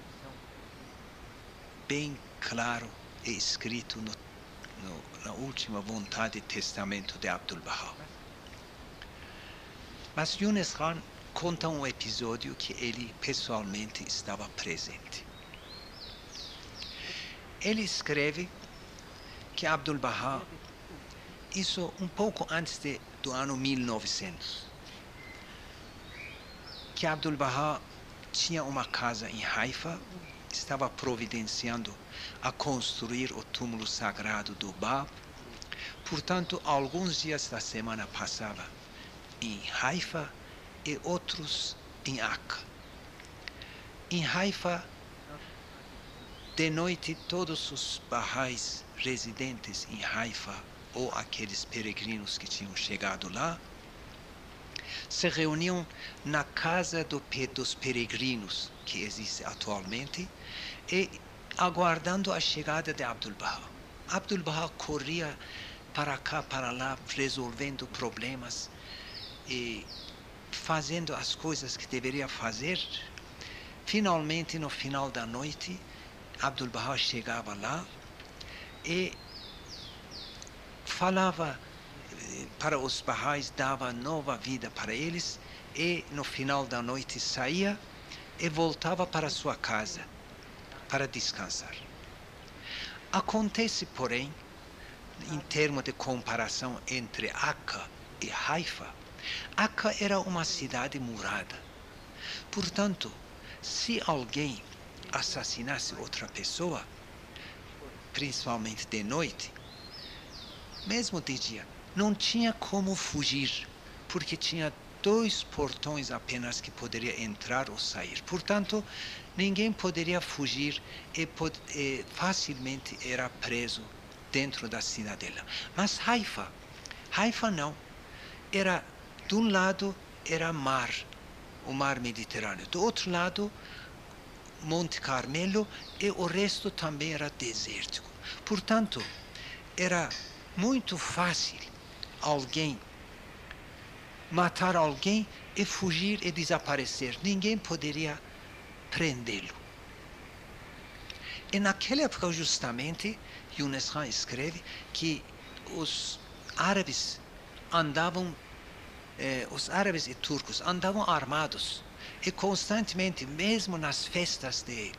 bem claro e escrito no, no, na última vontade e testamento de Abdul Baha. Mas Yunus Khan conta um episódio que ele pessoalmente estava presente. Ele escreve que Abdul Baha, isso um pouco antes de, do ano 1900, que Abdul Baha tinha uma casa em Haifa, estava providenciando a construir o túmulo sagrado do Bab. Portanto, alguns dias da semana passava em Haifa e outros em Akka. Em Haifa, de noite, todos os barrais residentes em Haifa ou aqueles peregrinos que tinham chegado lá se reuniam na casa do, dos peregrinos que existe atualmente e aguardando a chegada de Abdul Baha. Abdul Baha corria para cá, para lá, resolvendo problemas e fazendo as coisas que deveria fazer. Finalmente, no final da noite, Abdul Baha chegava lá e falava eh, para os Bahais, dava nova vida para eles e no final da noite saía e voltava para sua casa para descansar. Acontece, porém, em termos de comparação entre Akka e Haifa, Akka era uma cidade murada. Portanto, se alguém assassinasse outra pessoa, principalmente de noite, mesmo de dia, não tinha como fugir, porque tinha dois portões apenas que poderia entrar ou sair. Portanto, ninguém poderia fugir e, pod e facilmente era preso dentro da cidadela. Mas Haifa, Haifa não. Era de um lado era mar, o mar Mediterrâneo. Do outro lado, Monte Carmelo e o resto também era desértico. Portanto, era muito fácil alguém matar alguém e fugir e desaparecer. Ninguém poderia prendê-lo. E naquela época, justamente, Yunus Khan escreve que os árabes andavam eh, os árabes e turcos andavam armados e constantemente, mesmo nas festas de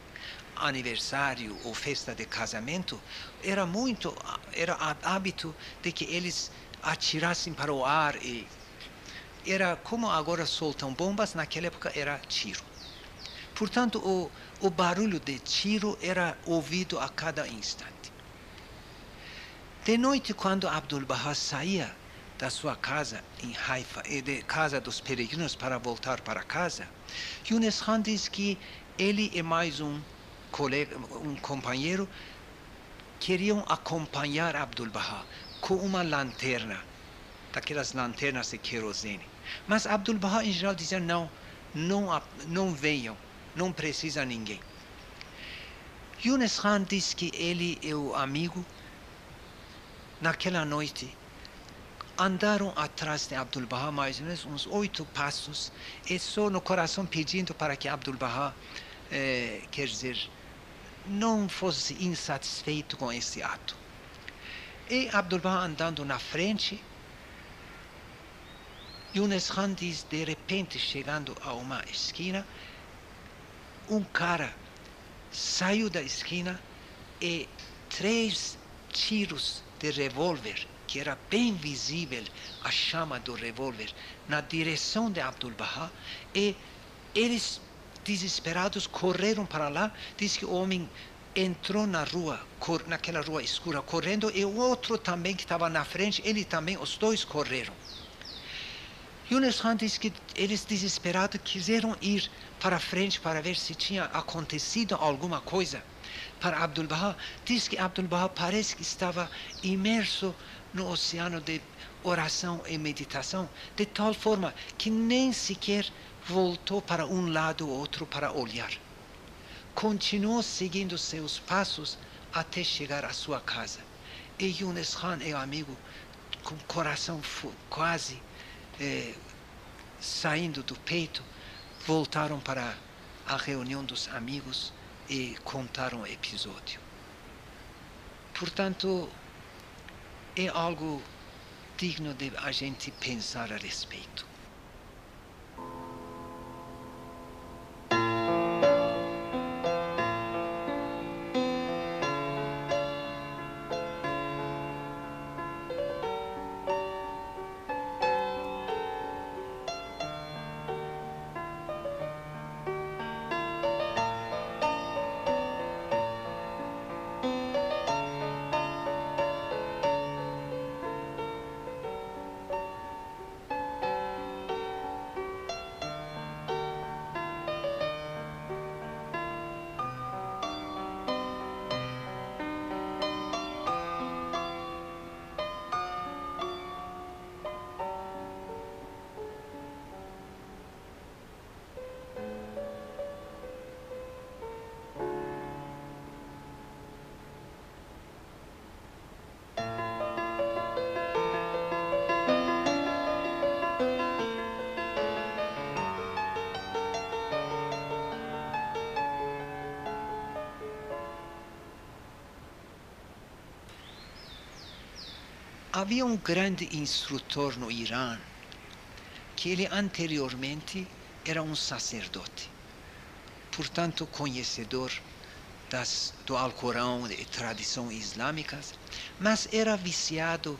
aniversário ou festa de casamento, era muito, era hábito de que eles atirassem para o ar e era como agora soltam bombas, naquela época era tiro. Portanto, o, o barulho de tiro era ouvido a cada instante. De noite, quando Abdul Baha saía da sua casa em Haifa e de casa dos peregrinos para voltar para casa, Yunus Khan diz que ele e mais um colega, um companheiro queriam acompanhar Abdul Baha com uma lanterna, daquelas lanternas de querosene. Mas Abdul Baha em geral dizia não, não, não venham, não precisa ninguém. Yunus Khan diz que ele e o amigo, naquela noite, andaram atrás de Abdul Baha mais ou menos uns oito passos e só no coração pedindo para que Abdul Baha, eh, quer dizer, não fosse insatisfeito com esse ato. E Abdul Baha andando na frente, Yunus Khan diz, de repente, chegando a uma esquina, um cara saiu da esquina e três tiros de revólver que era bem visível a chama do revólver na direção de Abdul Baha e eles desesperados correram para lá. Diz que o homem entrou na rua naquela rua escura correndo e o outro também que estava na frente ele também os dois correram. Yunus Khan diz que eles desesperados quiseram ir para frente para ver se tinha acontecido alguma coisa para Abdul Baha. Diz que Abdul Baha parece que estava imerso no oceano de oração e meditação de tal forma que nem sequer voltou para um lado ou outro para olhar. Continuou seguindo seus passos até chegar à sua casa. E Yunus Khan e o amigo, com o coração quase eh, saindo do peito, voltaram para a reunião dos amigos e contaram o episódio. Portanto, é algo digno de a gente pensar a respeito. Havia um grande instrutor no Irã que ele anteriormente era um sacerdote, portanto conhecedor das, do Alcorão e tradição islâmicas, mas era viciado,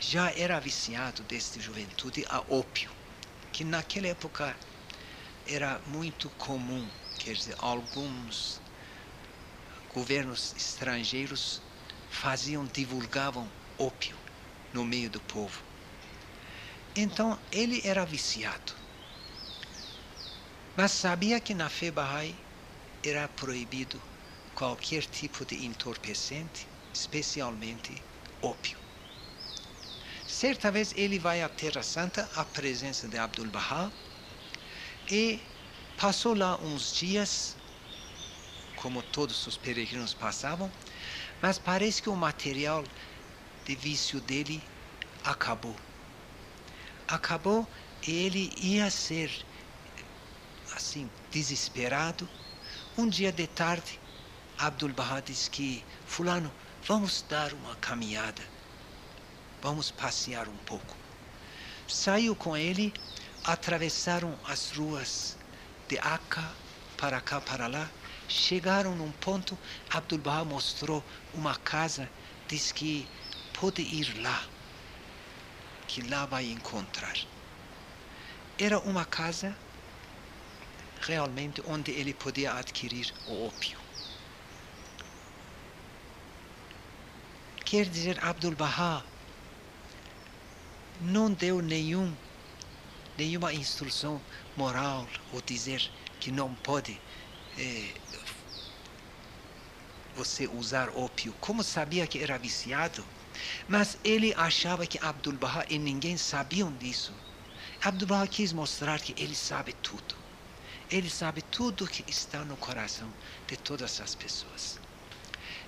já era viciado desde juventude a ópio, que naquela época era muito comum, quer dizer, alguns governos estrangeiros faziam, divulgavam ópio no meio do povo. Então ele era viciado. Mas sabia que na fé Bahá'í era proibido qualquer tipo de entorpecente, especialmente ópio. Certa vez ele vai à Terra Santa, à presença de Abdul Bahá, e passou lá uns dias, como todos os peregrinos passavam, mas parece que o material de vício dele acabou. Acabou e ele ia ser assim desesperado. Um dia de tarde, Abdul Bahá disse que fulano, vamos dar uma caminhada. Vamos passear um pouco. Saiu com ele, atravessaram as ruas de Akka para cá para lá. Chegaram num ponto, Abdul Bahá mostrou uma casa, diz que pode ir lá, que lá vai encontrar. Era uma casa realmente onde ele podia adquirir o ópio. Quer dizer, Abdul Bahá não deu nenhum, nenhuma instrução moral ou dizer que não pode eh, você usar ópio. Como sabia que era viciado? Mas ele achava que Abdul Baha e ninguém sabiam disso. Abdul Baha quis mostrar que ele sabe tudo. Ele sabe tudo que está no coração de todas as pessoas.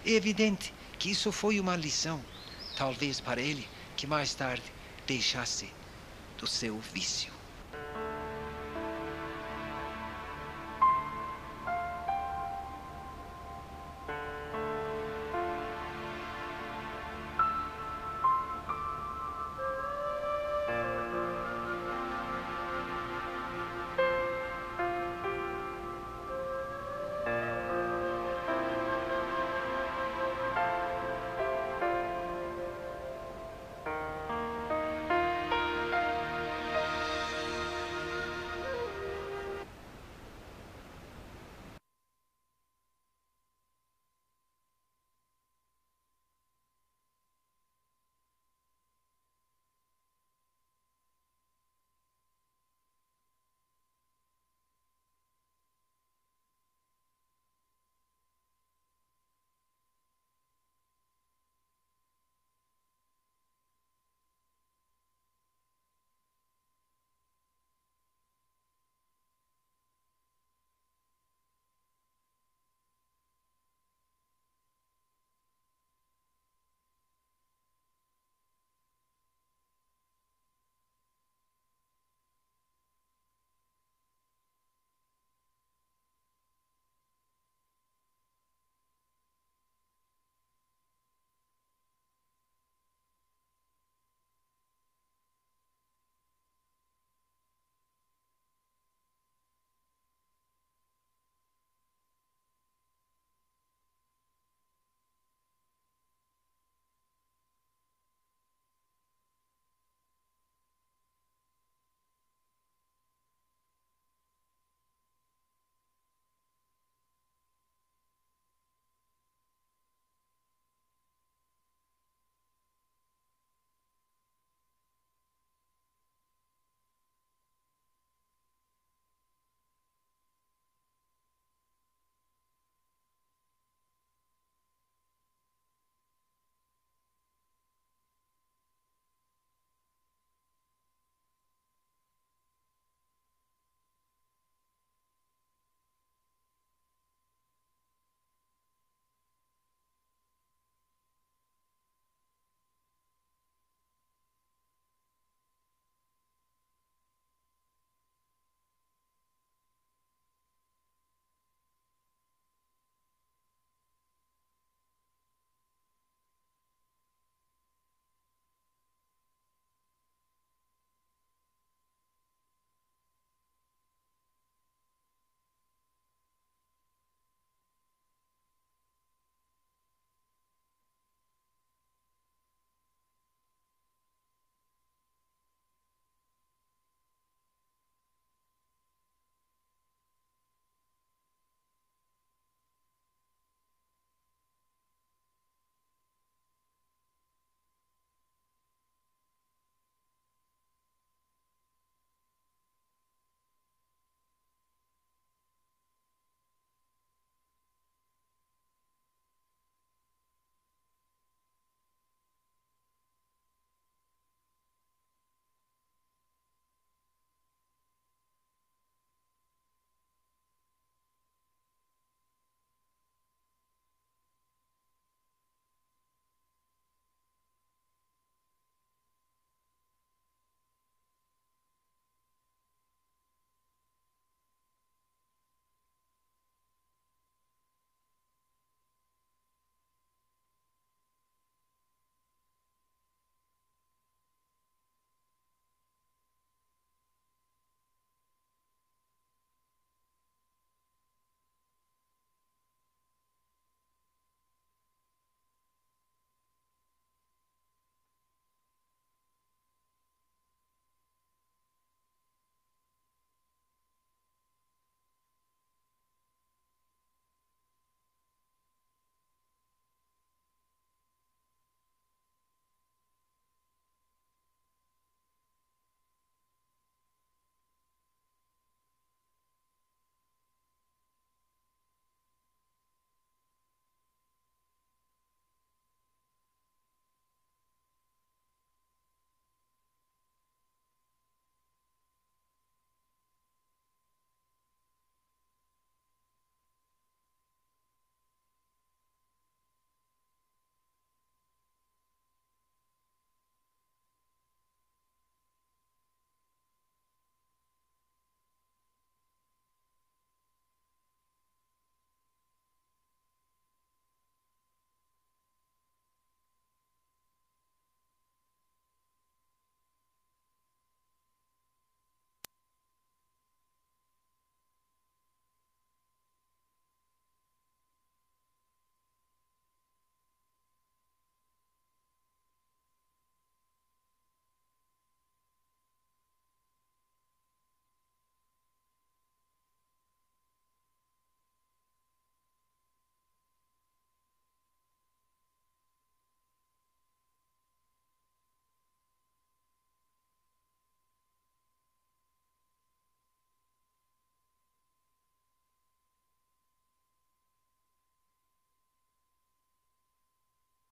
É evidente que isso foi uma lição, talvez para ele, que mais tarde deixasse do seu vício.